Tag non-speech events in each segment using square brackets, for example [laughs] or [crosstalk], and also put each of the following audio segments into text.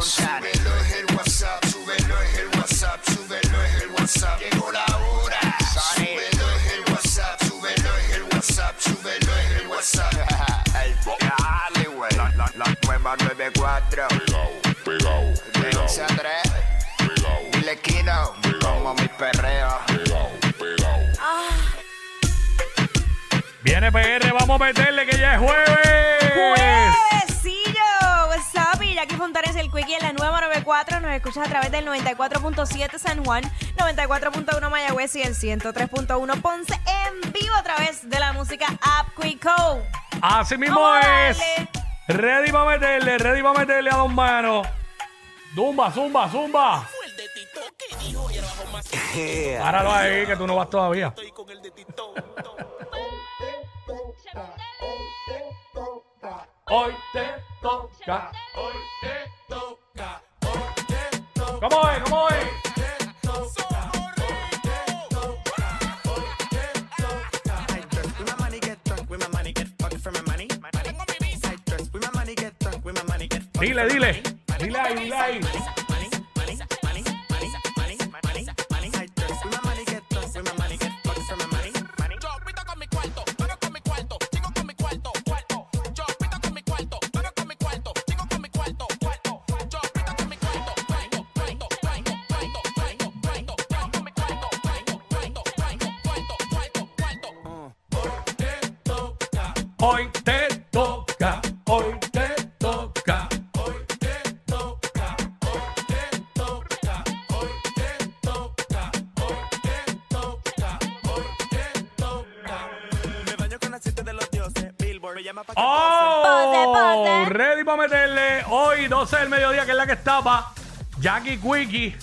Súbelo es el WhatsApp, súbelo es el WhatsApp, súbelo es el WhatsApp. Llegó la hora. Súbelo es el WhatsApp, súbelo es el WhatsApp, súbelo es el WhatsApp. [laughs] El Dale, güey. La, la, la nueva 94. Pegao, pegao, De 11 a 3. pegao, Dile Kino. Como mi perreo. pegao, pegao. Viene PR, vamos a meterle que ya es jueves. Juevesillo, Quickie en la nueva 94. Nos escuchas a través del 94.7 San Juan, 94.1 Mayagüez y el 103.1 Ponce en vivo a través de la música App Quico. Así mismo Vamos a es. darle. Ready para meterle, ready para meterle a dos manos. Zumba, zumba, zumba. Páralo ahí, que tú no vas todavía. [laughs] Hoy te toca, hoy te toca, hoy te toca. ¿Cómo es? ¿Cómo es? I dress with my money, get Ready para meterle. Hoy 12 del mediodía, que es la que estaba. Jackie Quickie.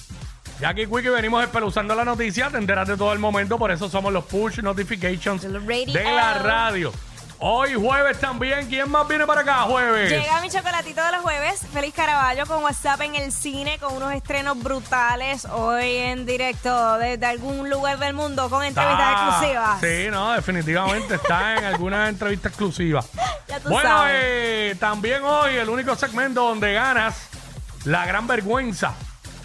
Jackie Quickie, venimos espeluzando la noticia. Te enteras de todo el momento. Por eso somos los push notifications De la radio. Hoy jueves también. ¿Quién más viene para acá jueves? Llega mi chocolatito de los jueves. Feliz Caraballo con WhatsApp en el cine con unos estrenos brutales. Hoy en directo desde algún lugar del mundo con entrevistas Está- exclusivas. Sí, no, definitivamente está en alguna entrevista exclusiva. [laughs] Ya tú bueno, sabes. eh, también hoy el único segmento donde ganas la gran vergüenza.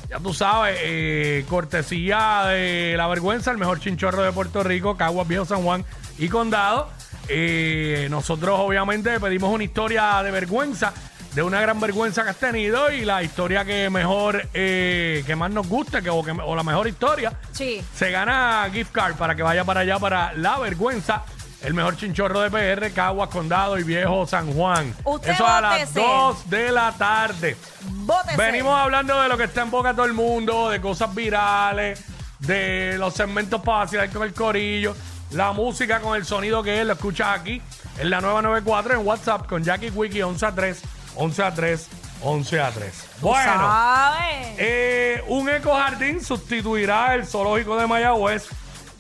Ya tú sabes, eh, cortesía de la vergüenza, el mejor chinchorro de Puerto Rico, Caguas Viejo, San Juan y Condado. Eh, nosotros obviamente pedimos una historia de vergüenza, de una gran vergüenza que has tenido y la historia que mejor, eh, que más nos que, o, que, o la mejor historia, Sí. se gana gift card para que vaya para allá para La Vergüenza, el mejor chinchorro de PR, Caguas, Condado y Viejo San Juan. Usted Eso a las bótese. 2 de la tarde. Bótese. Venimos hablando de lo que está en boca de todo el mundo, de cosas virales, de los segmentos para vacilar con el corillo, la música con el sonido que es, lo escuchas aquí en la nueva 94 en WhatsApp con Jackie Wiki 11 a 3, 11 a 3, 11 a 3. Bueno. ¿Sabes? Eh, un ecojardín sustituirá el zoológico de Mayagüez.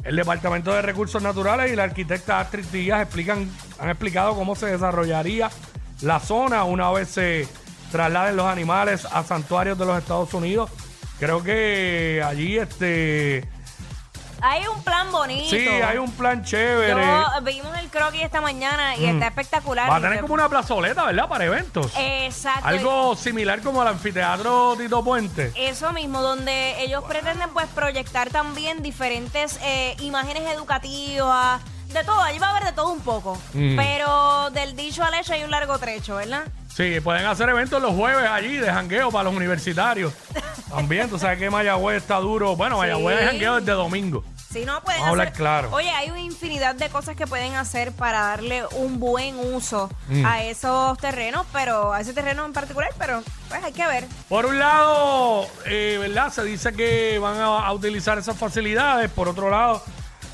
El Departamento de Recursos Naturales y la arquitecta Astrid Díaz explican, han explicado cómo se desarrollaría la zona una vez se trasladen los animales a santuarios de los Estados Unidos. Creo que allí este Hay un plan bonito. sí hay un plan chévere. Yo vimos el croquis esta mañana y está espectacular. Va a tener como una plazoleta, ¿verdad? Para eventos. Exacto. Algo similar como el anfiteatro Tito Puente. Eso mismo, donde ellos pretenden pues proyectar también diferentes eh, imágenes educativas, de todo, allí va a haber de todo un poco. Mm. Pero del dicho al hecho hay un largo trecho, ¿verdad? Sí, pueden hacer eventos los jueves allí de jangueo para los universitarios. [laughs] También, tú sabes que Mayagüez está duro. Bueno, Mayagüez Sí. es jangueo desde domingo. Si no pueden Vamos a hablar claro. Oye, hay una infinidad de cosas que pueden hacer para darle un buen uso Mm. a esos terrenos, pero a ese terreno en particular, pero pues hay que ver. Por un lado, eh, ¿verdad? Se dice que van a, a utilizar esas facilidades. Por otro lado,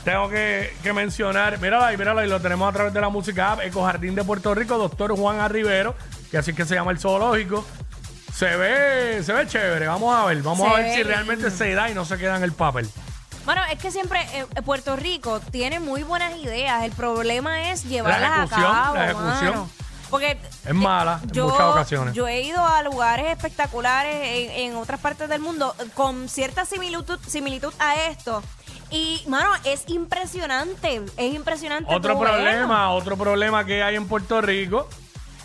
tengo que, que mencionar, mírala ahí, mírala ahí, lo tenemos a través de la música app, Ecojardín de Puerto Rico, doctor Juan A. Rivero, que así es que se llama el zoológico. Se ve, se ve chévere, vamos a ver, vamos Se a ver ve si realmente lindo. se da y no se queda en el papel. Bueno, es que siempre eh, Puerto Rico tiene muy buenas ideas. El problema es llevarlas ejecución, a cabo. la ejecución. mano. Porque Es mala en yo, muchas ocasiones. yo he ido a lugares espectaculares en, en otras partes del mundo eh, con cierta similitud, similitud a esto. Y, mano, es impresionante. Es impresionante. Otro problema, otro problema que hay en Puerto Rico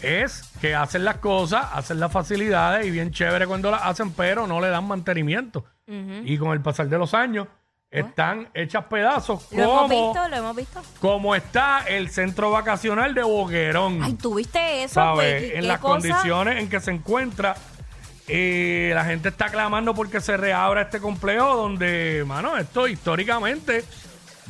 es que hacen las cosas, hacen las facilidades y bien chévere cuando las hacen, pero no le dan mantenimiento. Y con el pasar de los años están hechas pedazos Lo hemos como, visto, lo hemos visto. como está el centro vacacional de Boquerón. Ay, ¿tuviste eso, ¿sabes? Quickie? En ¿Qué las cosa? condiciones en que se encuentra. eh, la gente está clamando porque se reabra este complejo donde, mano, esto históricamente,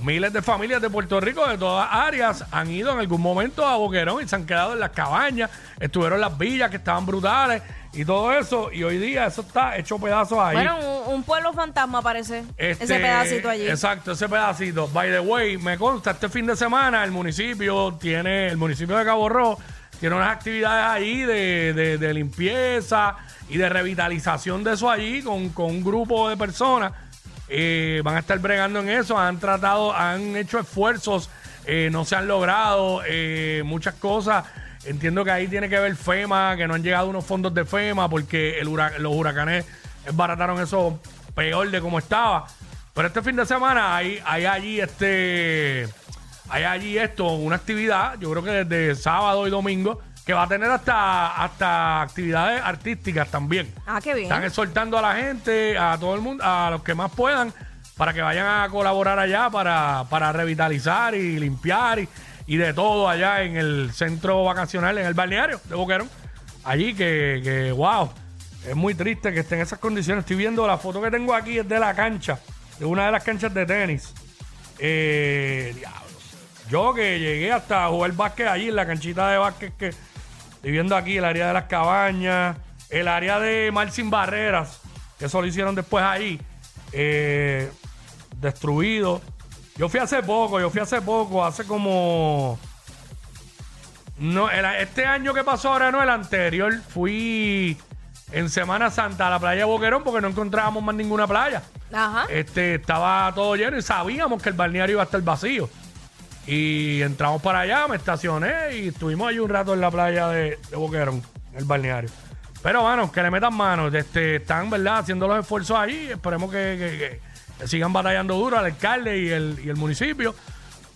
miles de familias de Puerto Rico de todas áreas han ido en algún momento a Boquerón y se han quedado en las cabañas, estuvieron en las villas que estaban brutales y todo eso, y hoy día eso está hecho pedazos ahí. Bueno, un, un pueblo fantasma parece. Este, ese pedacito allí. Exacto, ese pedacito. By the way, me consta, este fin de semana el municipio tiene, el municipio de Cabo Rojo tiene unas actividades ahí de, de- de limpieza y de revitalización de eso allí con, con un grupo de personas. Eh, van a estar bregando en eso, han tratado, han hecho esfuerzos, eh, no se han logrado eh, muchas cosas. Entiendo que ahí tiene que ver FEMA, que no han llegado unos fondos de FEMA porque los huracanes barataron eso peor de como estaba. Pero este fin de semana hay allí este hay allí esto, una actividad, yo creo que desde sábado y domingo, que va a tener hasta, hasta actividades artísticas también. Ah, qué bien. Están exhortando a la gente, a todo el mundo, a los que más puedan, para que vayan a colaborar allá para, para revitalizar y limpiar y, y de todo allá en el centro vacacional, en el balneario de Boquerón. Allí que, que, wow, es muy triste que estén en esas condiciones. Estoy viendo la foto que tengo aquí, es de la cancha, de una de las canchas de tenis. Eh, diablo. Yo que llegué hasta jugar básquet allí en la canchita de básquet que estoy viendo aquí, el área de las cabañas, el área de Mar Sin Barreras, que eso lo hicieron después ahí, eh, destruido. Yo fui hace poco, yo fui hace poco, hace como... No, el- este año que pasó ahora no, el anterior, fui en Semana Santa a la playa de Boquerón porque no encontrábamos más ninguna playa. Ajá. Este, estaba todo lleno y sabíamos que el balneario iba a estar vacío. Y entramos para allá, me estacioné y estuvimos allí un rato en la playa de, Boquerón, en el balneario. Pero bueno, que le metan manos, este, están verdad haciendo los esfuerzos allí. Esperemos que sigan batallando duro al alcalde y el, y el municipio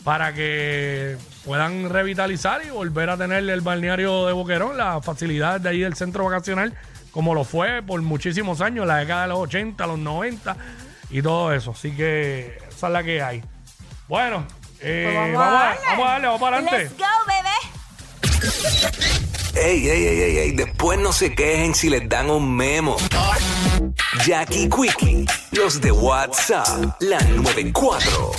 para que puedan revitalizar y volver a tener el balneario de Boquerón, las facilidades de ahí del centro vacacional, como lo fue por muchísimos años, la década de los 80, los 90 y todo eso. Así que esa es la que hay. Bueno, eh, Pues vamos, vamos, a a, darle. vamos a darle, vamos para adelante. Let's go, bebé. Ey, ey, ey, ey, ey, después no se quejen si les dan un memo. Jackie Quickie, los de WhatsApp, la 94.